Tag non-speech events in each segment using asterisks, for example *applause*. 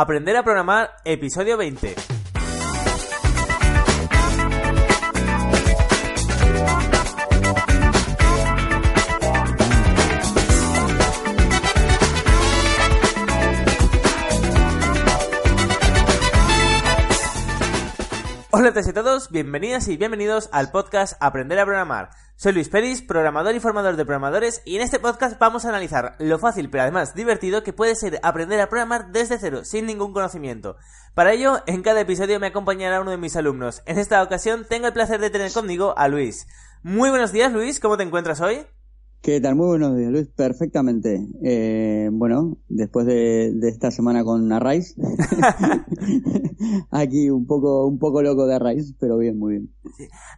Aprender a programar, episodio 20. Hola a todos y bienvenidas y bienvenidos al podcast Aprender a Programar. Soy Luis Peris, programador y formador de programadores, y en este podcast vamos a analizar lo fácil pero además divertido que puede ser aprender a programar desde cero, sin ningún conocimiento. Para ello, en cada episodio me acompañará uno de mis alumnos. En esta ocasión tengo el placer de tener conmigo a Luis. Muy buenos días, Luis, ¿cómo te encuentras hoy? ¿Qué tal? Muy buenos días, Luis. Perfectamente. Eh, bueno, después de, esta semana con Arraiz, *laughs* *laughs* aquí un poco, un poco loco de Arraiz, pero bien, muy bien.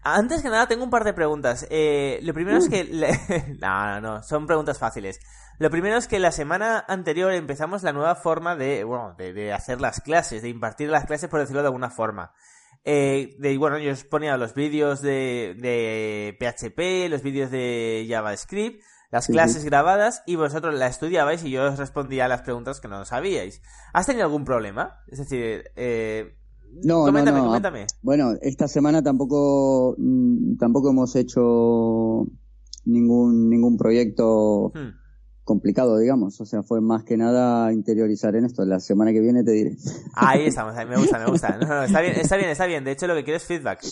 Antes que nada, tengo un par de preguntas. Eh, lo primero es que... *laughs* no, no, no, son preguntas fáciles. Lo primero es que la semana anterior empezamos la nueva forma de, bueno, de, de hacer las clases, de impartir las clases, por decirlo de alguna forma. Eh, de, bueno, yo os ponía los vídeos de, de PHP, los vídeos de JavaScript, las clases grabadas y vosotros la estudiabais y yo os respondía a las preguntas que no sabíais. ¿Has tenido algún problema? Es decir, eh, no, coméntame, coméntame. Bueno, esta semana tampoco, mm, tampoco hemos hecho ningún, ningún proyecto. Hmm complicado, digamos. O sea, fue más que nada interiorizar en esto. La semana que viene te diré. Ahí estamos, *laughs* me gusta, me gusta. está bien, está bien, está bien. De hecho, lo que quiero es feedback.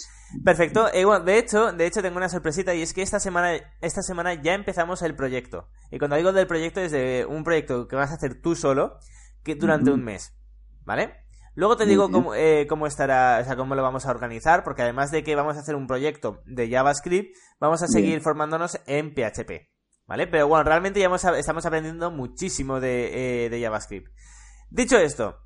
Perfecto. Eh, bueno, de hecho, de hecho tengo una sorpresita y es que esta semana, esta semana ya empezamos el proyecto. Y cuando digo del proyecto es de un proyecto que vas a hacer tú solo, que durante un mes. ¿Vale? Luego te digo cómo, eh, cómo estará, o sea, cómo lo vamos a organizar, porque además de que vamos a hacer un proyecto de JavaScript, vamos a seguir formándonos en PHP. ¿Vale? Pero bueno, realmente ya estamos aprendiendo muchísimo de, eh, JavaScript. Dicho esto,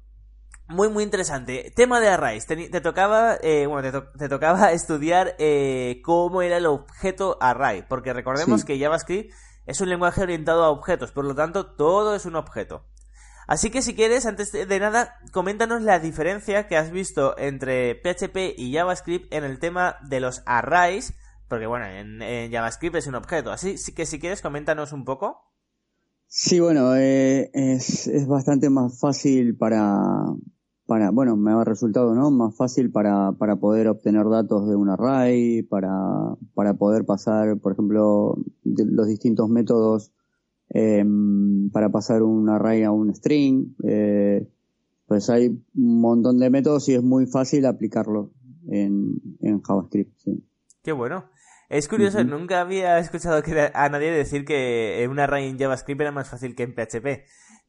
muy muy interesante. Tema de arrays. Te, tocaba, eh, bueno, te, tocaba *laughs* estudiar eh, cómo era el objeto array, porque recordemos que JavaScript es un lenguaje orientado a objetos, por lo tanto todo es un objeto. Así que si quieres, antes de nada, coméntanos la diferencia que has visto entre PHP y JavaScript en el tema de los arrays porque bueno, en, JavaScript es un objeto. Así que si quieres, coméntanos un poco. Sí, bueno, eh, es, es, bastante más fácil para, para, bueno, me ha resultado, ¿no? Más fácil para, para poder obtener datos de un array, para, para poder pasar, por ejemplo, los distintos métodos em, para pasar un array a un string. Eh, pues hay un montón de métodos y es muy fácil aplicarlo en, en JavaScript. Sí. Qué bueno. Es curioso, nunca había escuchado a nadie decir que un array en JavaScript era más fácil que en PHP.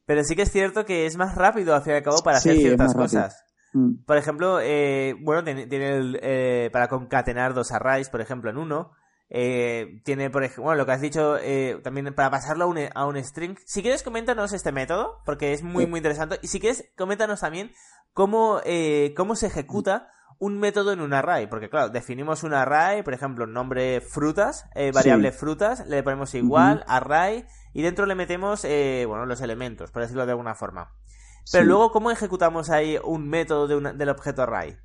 Pero sí que es cierto que es más rápido, al fin y al cabo, para hacer ciertas cosas. Mm. Por ejemplo, eh, bueno, tiene, eh, para concatenar dos arrays, por ejemplo, en uno. Eh, tiene, por ejemplo, bueno, lo que has dicho, también para pasarlo a un, a un string. Si quieres, coméntanos este método, porque es muy, muy interesante. Y si quieres, coméntanos también cómo, cómo se ejecuta un método en un array, porque claro, definimos un array, por ejemplo, nombre frutas, eh, variable frutas, le ponemos igual, array, y dentro le metemos, eh, bueno, los elementos, por decirlo de alguna forma. Pero luego, ¿cómo ejecutamos ahí un método de del objeto array?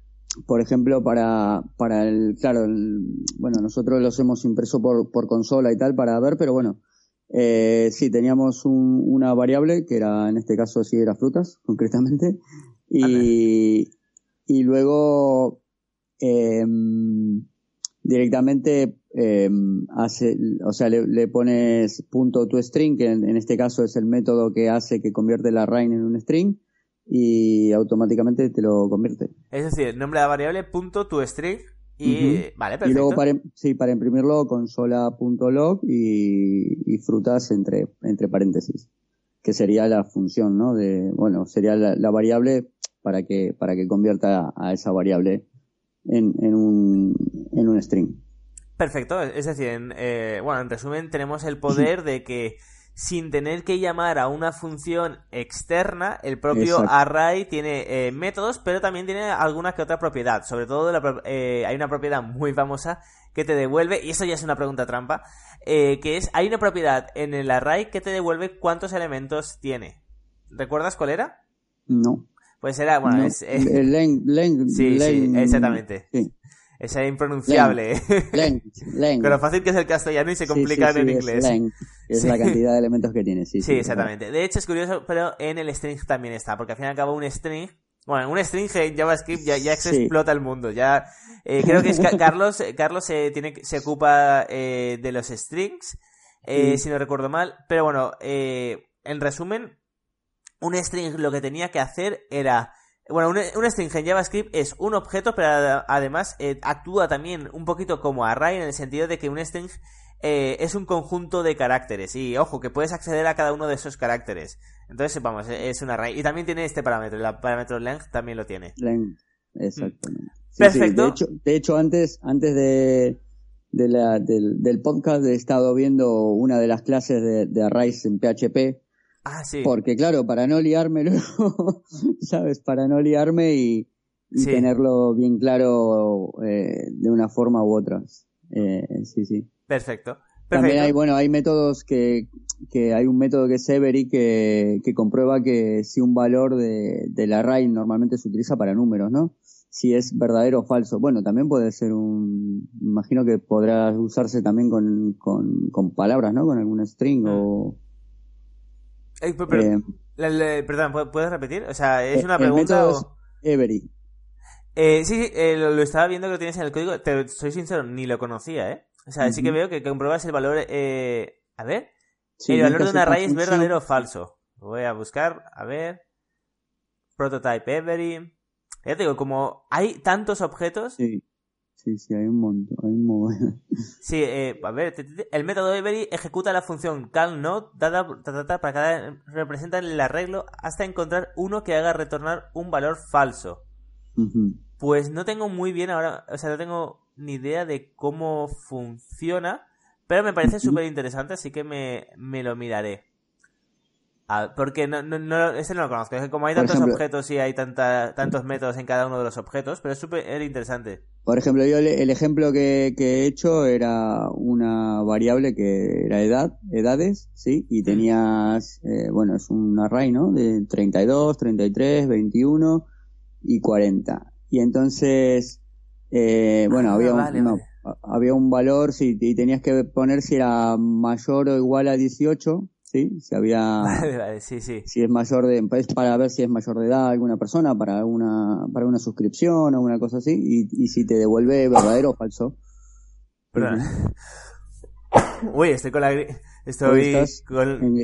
Por ejemplo, para, para el, claro, bueno, nosotros los hemos impreso por, por consola y tal para ver, pero bueno, eh, sí, teníamos una variable que era, en este caso, sí era frutas, *laughs* concretamente, y, y luego eh, directamente eh, hace, o sea, le, pones punto to string, que en, este caso es el método que hace que convierte la array en un string y automáticamente te lo convierte. Es decir, nombre de la variable punto to string y vale, perfecto. Y luego para, sí, para imprimirlo consola.log y, y frutas entre, entre paréntesis, que sería la función, ¿no? De, bueno, sería la variable para que, para que convierta a esa variable en, en, un, en un string. Perfecto, es decir, en, eh, bueno, en resumen tenemos el poder *laughs* de que sin tener que llamar a una función externa. El propio array tiene eh, métodos, pero también tiene alguna que otra propiedad. Sobre todo eh, hay una propiedad muy famosa que te devuelve, y eso ya es una pregunta trampa, eh, que es, hay una propiedad en el array que te devuelve cuántos elementos tiene. ¿Recuerdas cuál era? No. Pues era, bueno, es... *laughs* sí, sí, exactamente. Sí. Es impronunciable. Length, length. *laughs* Lo fácil que es el castellano y se complica en inglés. Es, la cantidad de elementos que tiene, sí. Sí, exactamente. De hecho, es curioso, pero en el string también está, porque al fin y al cabo un string bueno, un string en JavaScript ya, ya se explota el mundo. Ya eh, creo que es Carlos. Carlos se tiene se ocupa eh, de los strings, eh, si no recuerdo mal. Pero bueno, en resumen, un string lo que tenía que hacer era bueno, un, string en JavaScript es un objeto, pero además actúa también un poquito como array en el sentido de que un string es un conjunto de caracteres. Y ojo, que puedes acceder a cada uno de esos caracteres. Entonces, vamos, es una array. Y también tiene este parámetro, el parámetro length también lo tiene. Length, exactamente. Perfecto. De, hecho, de, hecho, antes, antes de, de la, del, podcast he estado viendo una de las clases de, de arrays en PHP. Ah, sí. Porque claro, para no liarme *laughs* ¿sabes? Para no liarme y, tenerlo bien claro eh, de una forma u otra. Eh, sí, sí. Perfecto. También hay, bueno, hay métodos que, que hay un método que es Every que, que comprueba que si un valor de, del array normalmente se utiliza para números, ¿no? Si es verdadero o falso. Bueno, también puede ser un, imagino que podrá usarse también con, con, con palabras, ¿no? Con algún string o... Eh, perdón, ¿puedes repetir? O sea, es eh, una pregunta... Every. Eh, sí, sí eh, lo, estaba viendo que lo tienes en el código. Te soy sincero, ni lo conocía, ¿eh? O sea, sí que veo que compruebas el valor. Eh... A ver. el valor de una array es verdadero o falso. voy a buscar, a ver. Prototype every. Ya te digo, como hay tantos objetos. Sí, sí, sí, hay un montón. Hay un montón. *laughs* sí, eh, a ver, el método every ejecuta la función calNode data, para cada representa el arreglo hasta encontrar uno que haga retornar un valor falso. Pues no tengo muy bien ahora, o sea, no tengo ni idea de cómo funciona, pero me parece súper interesante, así que me, me lo miraré. Ah, porque no, no, no, ese no lo conozco. Es que como hay tantos objetos y hay tanta, tantos métodos en cada uno de los objetos, pero es súper interesante. Por ejemplo, yo el ejemplo que, que, he hecho era una variable que era edad, edades, ¿sí? Y tenías, eh, bueno, es un array, ¿no? De 32, 33, 21 y 40. Y entonces eh, bueno, había, un, había un valor sí, y tenías que poner si era mayor o igual a 18, ¿sí? Si había... *laughs* sí, sí. Si es mayor de... Pues, para ver si es mayor de edad alguna persona, para una, para una suscripción o una cosa así, y, y si te devuelve verdadero o falso. Perdón. Uy, estoy con la... Estoy con...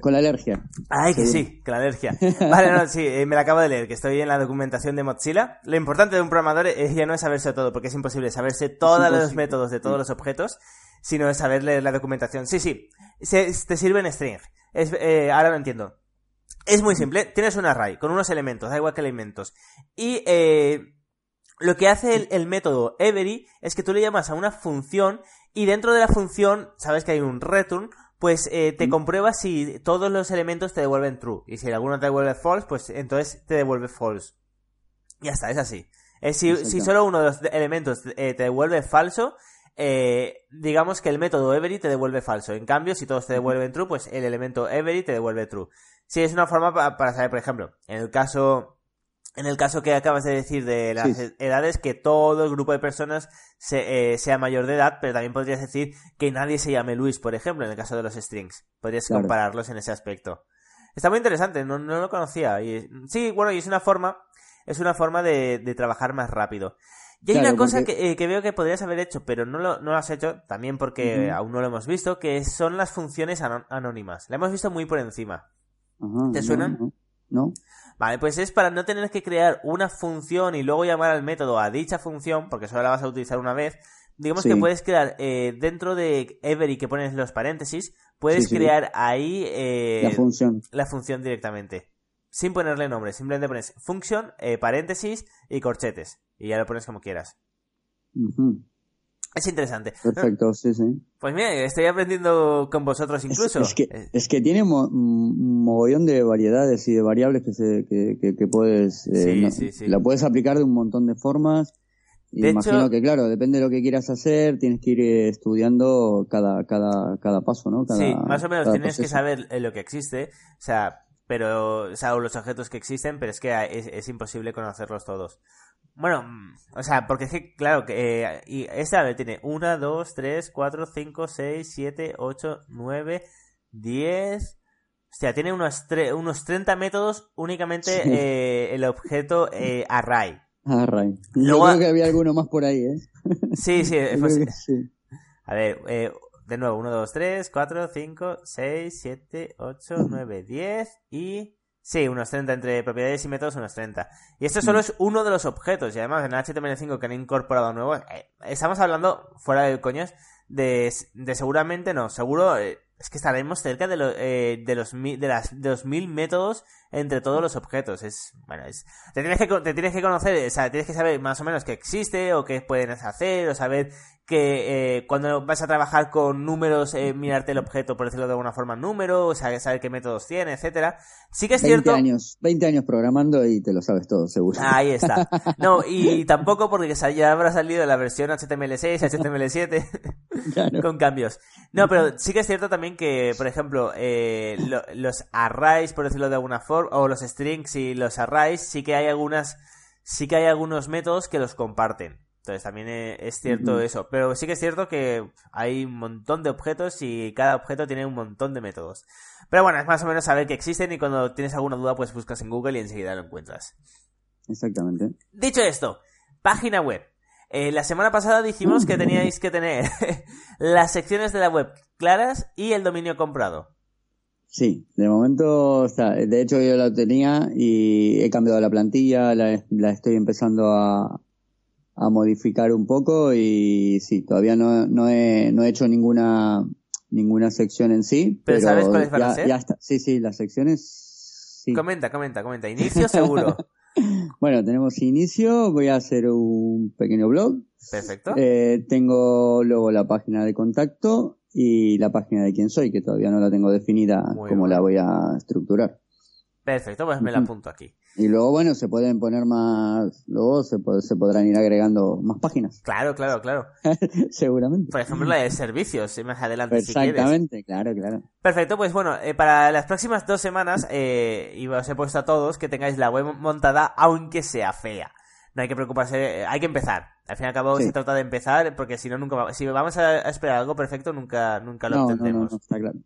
Con la alergia. Ay, que sí, con la alergia. *laughs* Vale, no, sí, eh, me la acabo de leer, que estoy en la documentación de Mozilla. Lo importante de un programador es ya no es saberse todo, porque es imposible saberse todos los métodos de todos los objetos, sino es saber leer la documentación. Sí, sí, se, te sirve en string. Es, eh, ahora lo entiendo. Es muy simple, tienes un array con unos elementos, da igual que elementos. Y eh, lo que hace el, el método every es que tú le llamas a una función y dentro de la función, sabes que hay un return, pues eh, te comprueba si todos los elementos te devuelven true. Y si alguno te devuelve false, pues entonces te devuelve false. Ya está, es así. si, si, solo uno de los elementos eh, te devuelve falso, eh, digamos que el método every te devuelve falso. En cambio, si todos te devuelven true, pues el elemento every te devuelve true. Si es una forma para saber, por ejemplo, en el caso en el caso que acabas de decir de las edades, que todo el grupo de personas eh, sea mayor de edad, pero también podrías decir que nadie se llame Luis, por ejemplo, en el caso de los strings. Podrías compararlos en ese aspecto. Está muy interesante, no, no lo conocía. Y, sí, bueno, y es una forma, es una forma de, trabajar más rápido. Y hay una cosa eh, que, veo que podrías haber hecho, pero no lo, no has hecho, también porque aún no lo hemos visto, que son las funciones anónimas. La hemos visto muy por encima. ¿Te suenan? No. Vale, pues es para no tener que crear una función y luego llamar al método a dicha función, porque solo la vas a utilizar una vez. Digamos que puedes crear eh, dentro de every que pones los paréntesis, puedes crear ahí eh, la función. La función directamente. Sin ponerle nombre, simplemente pones function, eh, paréntesis y corchetes. Y ya lo pones como quieras. Es interesante. Perfecto, sí, sí. Pues mira, estoy aprendiendo con vosotros incluso. Es, que, es que tiene un mogollón de variedades y de variables que, se, que, que, puedes... Eh, sí, sí, La puedes aplicar de un montón de formas. Y imagino que, claro, depende de lo que quieras hacer, tienes que ir eh, estudiando cada, cada, cada paso, ¿no? sí, más o menos tienes que saber eh, lo que existe, o sea, pero, o sea, los objetos que existen, pero es que es, es imposible conocerlos todos. Bueno, mm, o sea, porque es que, claro, que eh, y esta tiene 1, 2, 3, 4, 5, 6, 7, 8, 9, 10. O sea, tiene unos, unos 30 métodos únicamente eh, el objeto eh, array. Array. Yo creo que había alguno más por ahí, ¿eh? Sí, sí, *laughs* pues, sí. A ver, eh, de nuevo, 1, 2, 3, 4, 5, 6, 7, 8, 9, 10 y Sí, unos 30 entre propiedades y métodos, unos 30. Y esto solo mm. es uno de los objetos. Y además en HTML5 que han incorporado nuevo, eh, estamos hablando, fuera de coños, de, de seguramente no, seguro, eh, es que estaremos cerca de, lo, eh, de, los, de, las, de los mil métodos entre todos los objetos. Es, bueno, es, te tienes que, te tienes que conocer, o sea, tienes que saber más o menos qué existe o qué pueden hacer o saber que eh, cuando vas a trabajar con números, eh, mirarte el objeto, por decirlo de alguna forma, número, saber qué métodos tiene, etcétera. Sí que es 20 cierto. años, 20 años programando y te lo sabes todo, seguro. Ahí está. *laughs* No, y tampoco porque ya habrá salido la versión HTML6, *laughs* HTML7, *laughs* con cambios. No, pero sí que es cierto también que, por ejemplo, eh, los arrays, por decirlo de alguna forma, o los strings y los arrays, sí que hay algunas, sí que hay algunos métodos que los comparten. Entonces también e, es cierto eso. Pero sí que es cierto que hay un montón de objetos y cada objeto tiene un montón de métodos. Pero bueno, es más o menos saber que existen y cuando tienes alguna duda pues buscas en Google y enseguida lo encuentras. Exactamente. Dicho esto, página web. Eh, la semana pasada dijimos que teníais que tener *laughs* las secciones de la web claras y el dominio comprado. Sí, de momento, o sea, de hecho yo la tenía y he cambiado la plantilla, la estoy empezando a, a modificar un poco y sí, todavía no, no, he, no he hecho ninguna ninguna sección en sí. ¿Pero, sabes cuáles van ya, a ser? Ya está. Sí, sí, las secciones. Sí. Comenta, comenta, comenta. Inicio seguro. *laughs* bueno, tenemos inicio. Voy a hacer un pequeño blog. Perfecto. Eh, tengo luego la página de contacto y la página de quién soy, que todavía no la tengo definida cómo la voy a estructurar. Perfecto, pues me la apunto aquí. Y luego, bueno, se pueden poner más, luego se, se podrán ir agregando más páginas. Claro, claro, claro. *laughs* Seguramente. Por ejemplo, la de servicios, más adelante Exactamente, claro, claro. Perfecto, pues bueno, eh, para las próximas dos semanas, eh, y os he puesto a todos que tengáis la web montada, aunque sea fea. No hay que preocuparse, eh, hay que empezar. Al fin y al cabo se trata de empezar, porque si no, nunca si vamos a esperar algo perfecto, nunca, nunca lo no, No, no, está claro.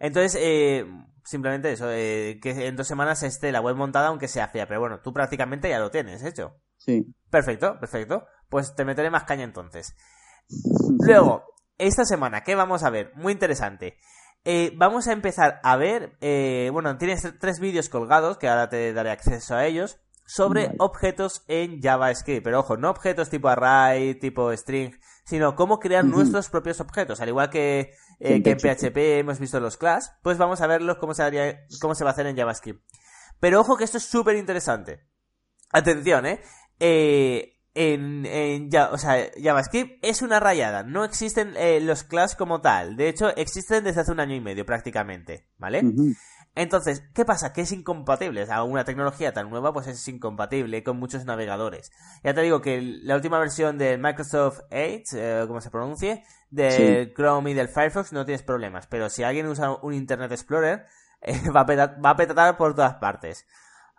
Entonces, eh, simplemente eso, eh, que en dos semanas esté la web montada aunque sea fea, pero bueno, tú prácticamente ya lo tienes hecho. Sí. Perfecto, perfecto. Pues te meteré más caña entonces. Luego, esta semana, ¿qué vamos a ver? Muy interesante. Eh, vamos a empezar a ver, eh, bueno, tienes tres vídeos colgados, que ahora te daré acceso a ellos, sobre objetos en JavaScript. Pero ojo, no objetos tipo array, tipo string, sino cómo crear nuestros propios objetos. Al igual que eh, que en PHP hemos visto los class, pues vamos a verlos cómo se, haría, cómo se va a hacer en JavaScript. Pero ojo que esto es súper interesante. Atención, ¿eh? eh en, en ya, o sea, JavaScript es una rayada. No existen eh, los class como tal. De hecho, existen desde hace un año y medio prácticamente, ¿vale? Entonces, ¿qué pasa? Que es incompatible. O sea, una tecnología tan nueva, pues es incompatible con muchos navegadores. Ya te digo que la última versión de Microsoft Edge, eh, como se pronuncie, del Chrome y del Firefox no tienes problemas. Pero si alguien usa un Internet Explorer, *laughs* eh, va, a petar, va a petar por todas partes.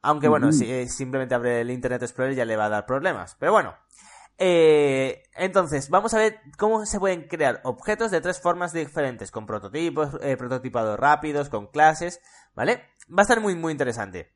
Aunque bueno, si eh, simplemente abre el Internet Explorer ya le va a dar problemas. Pero bueno. Eh, entonces, vamos a ver cómo se pueden crear objetos de tres formas diferentes, con prototipos, eh, prototipados rápidos, con clases, ¿vale? Va a estar muy, muy interesante.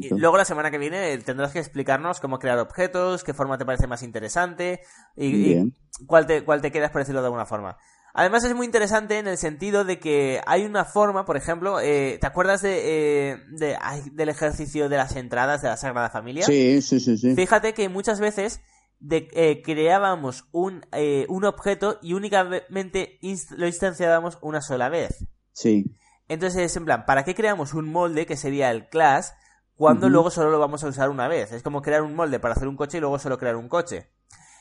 Y luego la semana que viene tendrás que explicarnos cómo crear objetos, qué forma te parece más interesante y, cuál, te, cuál te quedas, por decirlo de alguna forma. Además es muy interesante en el sentido de que hay una forma, por ejemplo, eh, ¿te acuerdas de, de del ejercicio de las entradas de la Sagrada Familia? Sí, sí, sí. sí. Fíjate que muchas veces de, eh, creábamos un, eh, un objeto y únicamente lo instanciábamos una sola vez. Sí. Entonces, en plan, ¿para qué creamos un molde que sería el class cuando luego solo lo vamos a usar una vez? Es como crear un molde para hacer un coche y luego solo crear un coche.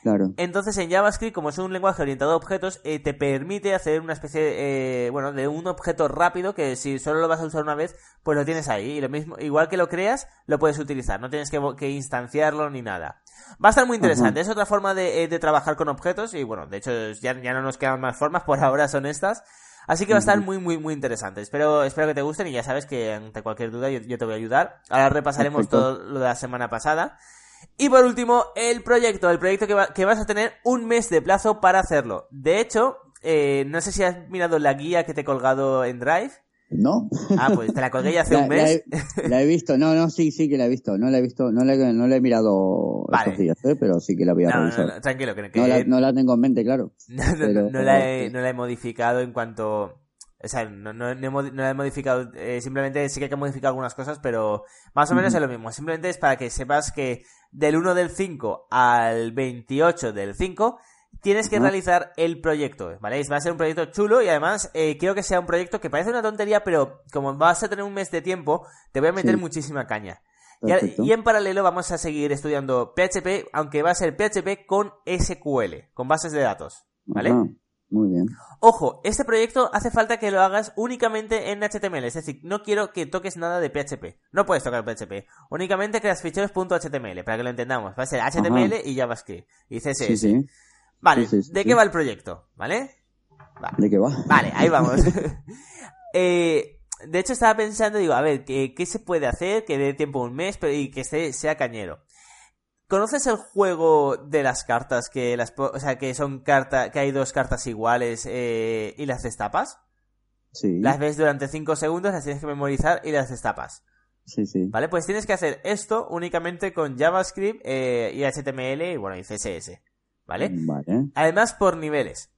Claro. Entonces en JavaScript, como es un lenguaje orientado a objetos, eh, te permite hacer una especie, eh, bueno, de un objeto rápido que si solo lo vas a usar una vez, pues lo tienes ahí. Y lo mismo, igual que lo creas, lo puedes utilizar. No tienes que, que instanciarlo ni nada. Va a estar muy interesante. Es otra forma de, eh, de, trabajar con objetos y bueno, de hecho ya, ya no nos quedan más formas, por ahora son estas. Así que va a estar muy, muy, muy interesante. Espero, espero que te gusten y ya sabes que ante cualquier duda yo, yo te voy a ayudar. Ahora repasaremos Perfecto. todo lo de la semana pasada. Y por último, el proyecto. El proyecto que, va, que vas a tener un mes de plazo para hacerlo. De hecho, eh, no sé si has mirado la guía que te he colgado en Drive. No. Ah, pues te la colgué ya hace la, un mes. La he, la he, visto, no, no, sí, sí que la he visto. No la he visto, no la, no la he mirado Vale. estos días, ¿eh? pero sí que la voy a No, revisar. no, no, tranquilo, que, que- No la, no la tengo en mente, claro. *laughs* no, no, pero- no la he, no la he modificado en cuanto... O sea, no, no, no he no he modificado, eh, simplemente sí que hay que modificar algunas cosas, pero más o menos es lo mismo. Simplemente es para que sepas que del 1 del 5 al 28 del 5 tienes que realizar el proyecto, ¿vale? Va a ser un proyecto chulo y además eh, quiero que sea un proyecto que parece una tontería, pero como vas a tener un mes de tiempo, te voy a meter Sí. muchísima caña. Y, a- Perfecto. y en paralelo vamos a seguir estudiando PHP, aunque va a ser PHP con SQL, con bases de datos, ¿vale? Ajá, Muy bien. Ojo, este proyecto hace falta que lo hagas únicamente en HTML, es decir, no quiero que toques nada de PHP. No puedes tocar PHP. Únicamente creas ficheros .html, para que lo entendamos. Va a ser HTML y JavaScript y CSS. Sí, sí. Vale, Sí, ¿de qué va el proyecto? ¿Vale? ¿De qué va? Vale, ahí vamos. *laughs* *laughs* Eh, de hecho, estaba pensando, digo, a ver, ¿qué, qué se puede hacer que dé tiempo un mes pero, y que esté, sea cañero? ¿Conoces el juego de las cartas que las, o sea, que son carta, que hay dos cartas iguales eh, y las destapas? Sí. Las ves durante 5 segundos, las tienes que memorizar y las destapas. Sí, sí. ¿Vale? Pues tienes que hacer esto únicamente con JavaScript eh, y HTML y bueno, y CSS. ¿Vale? Vale. Además por niveles.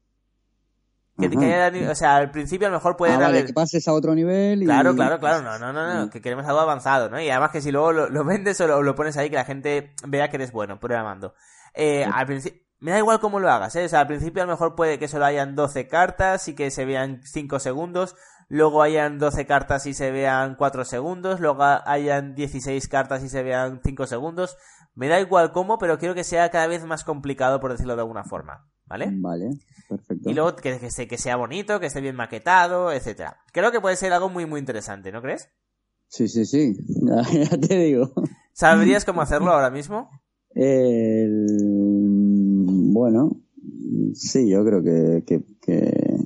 Que, Ajá. que haya o sea, al principio a lo mejor pueden Ah, vale, que pases a otro nivel y... Claro, claro, claro, no, no, no, no, Mm. que queremos algo avanzado, ¿no? Y además que si luego lo, lo vendes o lo, lo pones ahí, que la gente vea que eres bueno programando. Eh, Sí. al principio, me da igual cómo lo hagas, ¿eh? O sea, al principio a lo mejor puede que solo hayan 12 cartas y que se vean 5 segundos, luego hayan 12 cartas y se vean 4 segundos, luego hayan 16 cartas y se vean 5 segundos. Me da igual cómo, pero quiero que sea cada vez más complicado, por decirlo de alguna forma, ¿vale? Vale, perfecto. Y luego que, que, se- que sea bonito, que esté bien maquetado, etcétera. Creo que puede ser algo muy, muy interesante, ¿no crees? Sí, sí, sí. *laughs* ya te digo. ¿Sabrías cómo hacerlo ahora mismo? El... Bueno, sí, yo creo que... que, que-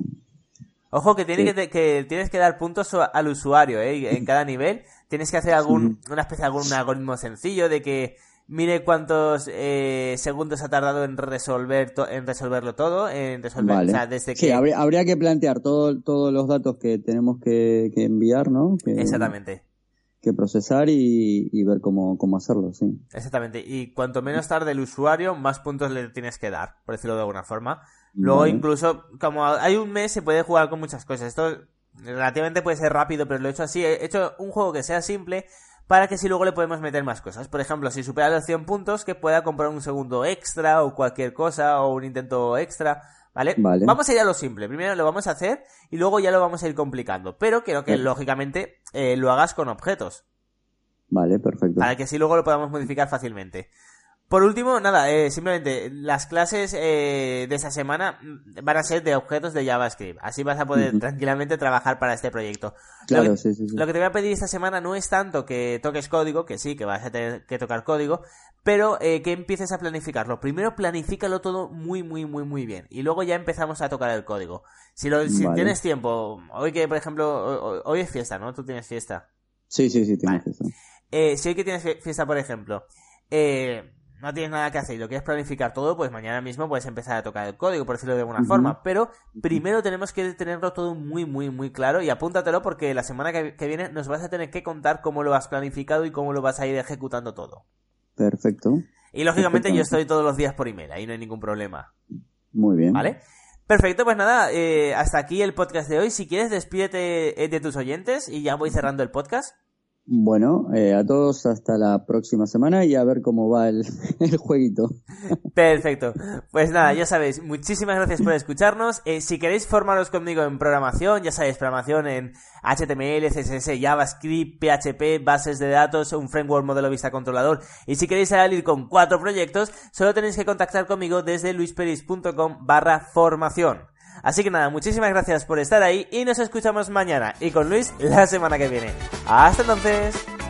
Ojo que, tiene que, que tienes que dar puntos al usuario, ¿eh? En *laughs* cada nivel tienes que hacer algún, una especie de algún algoritmo sencillo de que mire cuántos eh, segundos ha tardado en resolver to- en resolverlo todo, en resolver, Vale. o sea, desde que Sí, habría, habría que plantear todo, todos los datos que tenemos que, que enviar, ¿no? Que, exactamente, que procesar y, y ver cómo, cómo hacerlo, sí. exactamente. Y cuanto menos tarde el usuario, más puntos le tienes que dar, por decirlo de alguna forma. Luego Vale. incluso, como hay un mes, se puede jugar con muchas cosas. Esto relativamente puede ser rápido, pero lo he hecho así. He hecho un juego que sea simple para que si luego le podemos meter más cosas. Por ejemplo, si supera los 100 puntos, que pueda comprar un segundo extra o cualquier cosa o un intento extra. ¿Vale? Vale. Vamos a ir a lo simple. Primero lo vamos a hacer y luego ya lo vamos a ir complicando. Pero quiero que, lógicamente, eh, lo hagas con objetos. Vale, perfecto. Para que así luego lo podamos modificar fácilmente. Por último, nada, eh, simplemente las clases eh, de esta semana van a ser de objetos de JavaScript. Así vas a poder tranquilamente trabajar para este proyecto. Claro, lo, que, sí, sí, sí. lo que te voy a pedir esta semana no es tanto que toques código, que sí, que vas a tener que tocar código, pero eh, que empieces a planificarlo. Primero planifícalo todo muy, muy, muy, muy bien. Y luego ya empezamos a tocar el código. Si, lo, si Vale. tienes tiempo, hoy que, por ejemplo, hoy, hoy es fiesta, ¿no? Tú tienes fiesta. Sí, sí, sí, tienes Vale. eso. Eh, si hoy que tienes fie- fiesta, por ejemplo, eh, no tienes nada que hacer y lo quieres planificar todo, pues mañana mismo puedes empezar a tocar el código, por decirlo de alguna forma. Pero primero tenemos que tenerlo todo muy, muy, muy claro y apúntatelo porque la semana que, que viene nos vas a tener que contar cómo lo has planificado y cómo lo vas a ir ejecutando todo. Perfecto. Y lógicamente yo estoy todos los días por email, ahí no hay ningún problema. Muy bien. ¿Vale? Perfecto, pues nada, eh, hasta aquí el podcast de hoy. Si quieres, despídete eh, de tus oyentes y ya voy cerrando el podcast. Bueno, eh, a todos hasta la próxima semana y a ver cómo va el, *laughs* el jueguito. Perfecto. Pues nada, ya *laughs* sabéis, muchísimas gracias por escucharnos. Eh, si queréis formaros conmigo en programación, ya sabéis, programación en HTML, CSS, JavaScript, PHP, bases de datos, un framework modelo vista controlador. Y si queréis salir con cuatro proyectos, solo tenéis que contactar conmigo desde luisperis.com barra formación. Así que nada, muchísimas gracias por estar ahí y nos escuchamos mañana y con Luis la semana que viene. Hasta entonces.